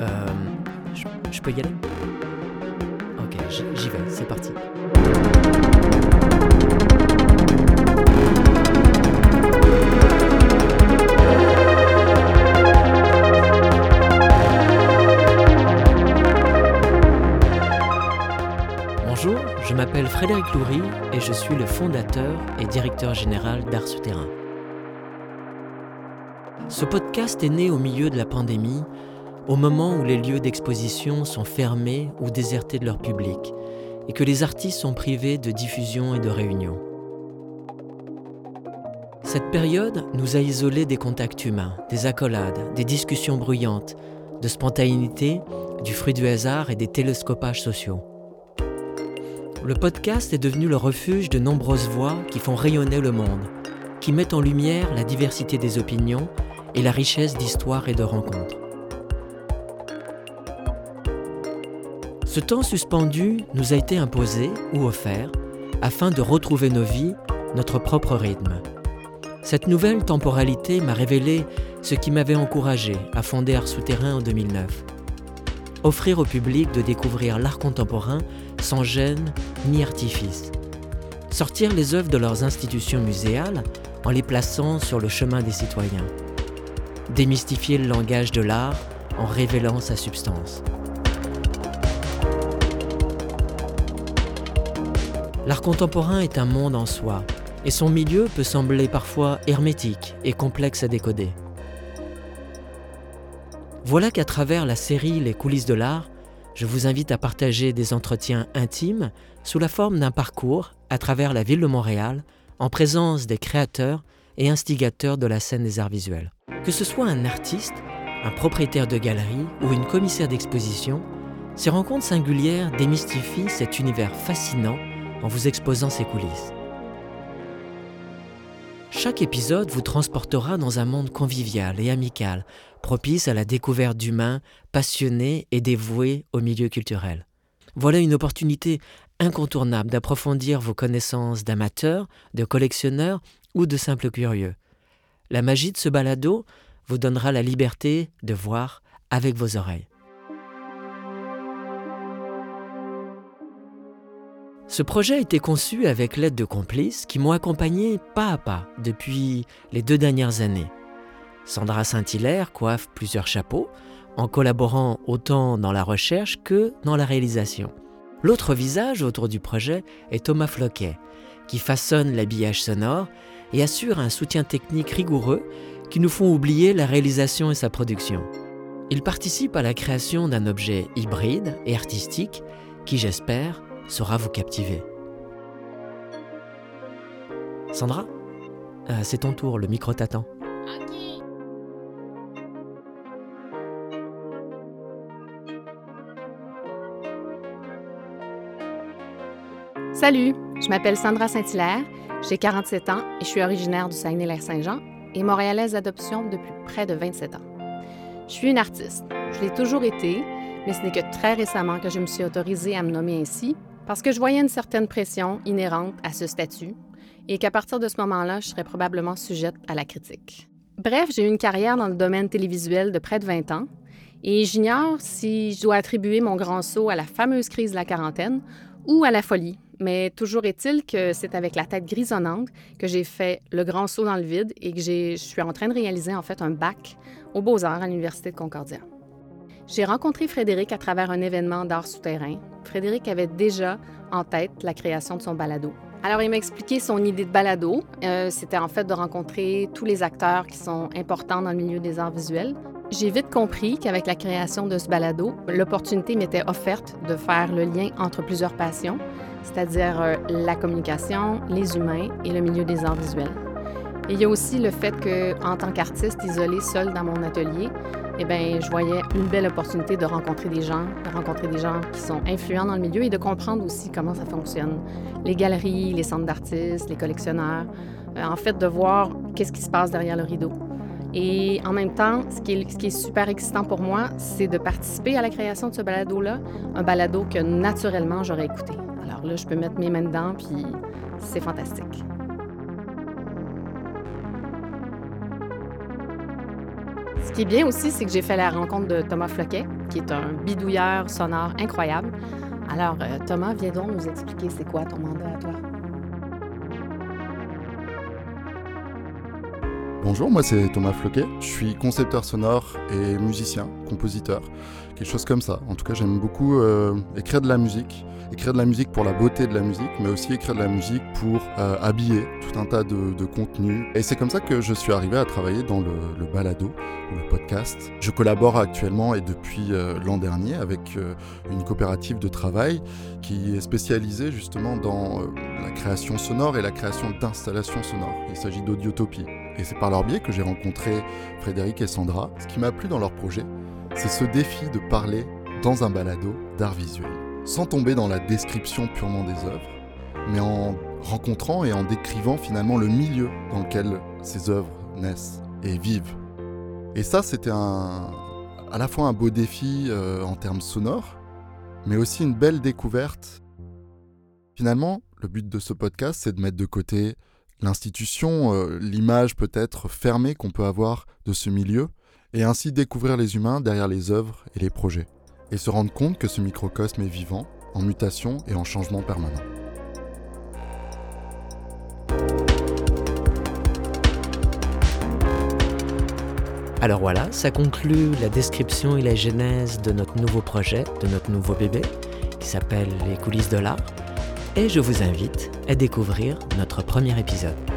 Euh, je, je peux y aller? Ok, j'y vais, c'est parti. Bonjour, je m'appelle Frédéric Loury et je suis le fondateur et directeur général d'Art Souterrain. Ce podcast est né au milieu de la pandémie, au moment où les lieux d'exposition sont fermés ou désertés de leur public et que les artistes sont privés de diffusion et de réunion. Cette période nous a isolés des contacts humains, des accolades, des discussions bruyantes, de spontanéité, du fruit du hasard et des télescopages sociaux. Le podcast est devenu le refuge de nombreuses voix qui font rayonner le monde, qui mettent en lumière la diversité des opinions et la richesse d'histoires et de rencontres. Ce temps suspendu nous a été imposé ou offert afin de retrouver nos vies, notre propre rythme. Cette nouvelle temporalité m'a révélé ce qui m'avait encouragé à fonder Art Souterrain en 2009. Offrir au public de découvrir l'art contemporain sans gêne ni artifice. Sortir les œuvres de leurs institutions muséales en les plaçant sur le chemin des citoyens. Démystifier le langage de l'art en révélant sa substance. L'art contemporain est un monde en soi, et son milieu peut sembler parfois hermétique et complexe à décoder. Voilà qu'à travers la série Les coulisses de l'art, je vous invite à partager des entretiens intimes sous la forme d'un parcours à travers la ville de Montréal, en présence des créateurs et instigateurs de la scène des arts visuels. Que ce soit un artiste, un propriétaire de galerie ou une commissaire d'exposition, ces rencontres singulières démystifient cet univers fascinant en vous exposant ses coulisses. Chaque épisode vous transportera dans un monde convivial et amical, propice à la découverte d'humains passionnés et dévoués au milieu culturel. Voilà une opportunité incontournable d'approfondir vos connaissances d'amateurs, de collectionneurs ou de simples curieux. La magie de ce balado vous donnera la liberté de voir avec vos oreilles. Ce projet a été conçu avec l'aide de complices qui m'ont accompagné pas à pas depuis les deux dernières années. Sandra Saint-Hilaire coiffe plusieurs chapeaux en collaborant autant dans la recherche que dans la réalisation. L'autre visage autour du projet est Thomas Floquet, qui façonne l'habillage sonore et assure un soutien technique rigoureux qui nous font oublier la réalisation et sa production. Il participe à la création d'un objet hybride et artistique qui, j'espère, saura vous captiver. Sandra, euh, c'est ton tour, le micro t'attend. Salut, je m'appelle Sandra Saint-Hilaire, j'ai 47 ans et je suis originaire du Saguenay-Lac-Saint-Jean et montréalaise d'adoption depuis près de 27 ans. Je suis une artiste. Je l'ai toujours été, mais ce n'est que très récemment que je me suis autorisée à me nommer ainsi parce que je voyais une certaine pression inhérente à ce statut et qu'à partir de ce moment-là, je serais probablement sujette à la critique. Bref, j'ai eu une carrière dans le domaine télévisuel de près de 20 ans et j'ignore si je dois attribuer mon grand saut à la fameuse crise de la quarantaine ou à la folie. Mais toujours est-il que c'est avec la tête grisonnante que j'ai fait le grand saut dans le vide et que je suis en train de réaliser en fait un bac aux beaux-arts à l'Université de Concordia. J'ai rencontré Frédéric à travers un événement d'art souterrain. Frédéric avait déjà en tête la création de son balado. Alors, il m'a expliqué son idée de balado. Euh, C'était en fait de rencontrer tous les acteurs qui sont importants dans le milieu des arts visuels. J'ai vite compris qu'avec la création de ce balado, l'opportunité m'était offerte de faire le lien entre plusieurs passions, c'est-à-dire euh, la communication, les humains et le milieu des arts visuels. Et il y a aussi le fait que, en tant qu'artiste isolé seul dans mon atelier, eh bien, je voyais une belle opportunité de rencontrer des gens, de rencontrer des gens qui sont influents dans le milieu et de comprendre aussi comment ça fonctionne. Les galeries, les centres d'artistes, les collectionneurs. Euh, en fait, de voir qu'est-ce qui se passe derrière le rideau. Et en même temps, ce qui est, super excitant pour moi, c'est de participer à la création de ce balado-là, un balado que naturellement j'aurais écouté. Alors là, je peux mettre mes mains dedans, puis c'est fantastique. Ce qui est bien aussi, c'est que j'ai fait la rencontre de Thomas Floquet, qui est un bidouilleur sonore incroyable. Alors, euh, Thomas, viens donc nous expliquer c'est quoi ton mandat à toi? Bonjour, moi c'est Thomas Floquet. Je suis concepteur sonore et musicien, compositeur, quelque chose comme ça. En tout cas, j'aime beaucoup euh, écrire de la musique écrire de la musique pour la beauté de la musique, mais aussi écrire de la musique pour euh, habiller tout un tas de, contenus. Et c'est comme ça que je suis arrivé à travailler dans le, balado le podcast. Je collabore actuellement et depuis euh, l'an dernier avec une coopérative de travail qui est spécialisée justement dans la création sonore et la création d'installations sonores. Il s'agit d'Audiotopie. Et c'est par leur biais que j'ai rencontré Frédéric et Sandra. Ce qui m'a plu dans leur projet, c'est ce défi de parler dans un balado d'art visuel sans tomber dans la description purement des œuvres, mais en rencontrant et en décrivant finalement le milieu dans lequel ces œuvres naissent et vivent. Et ça, c'était à la fois un beau défi euh, en termes sonores, mais aussi une belle découverte. Finalement, le but de ce podcast, c'est de mettre de côté l'institution, euh, l'image peut-être fermée qu'on peut avoir de ce milieu, et ainsi découvrir les humains derrière les œuvres et les projets et se rendre compte que ce microcosme est vivant, en mutation et en changement permanent. Alors voilà, ça conclut la description et la genèse de notre nouveau projet, de notre nouveau bébé, qui s'appelle Les coulisses de l'art. Et je vous invite à découvrir notre premier épisode.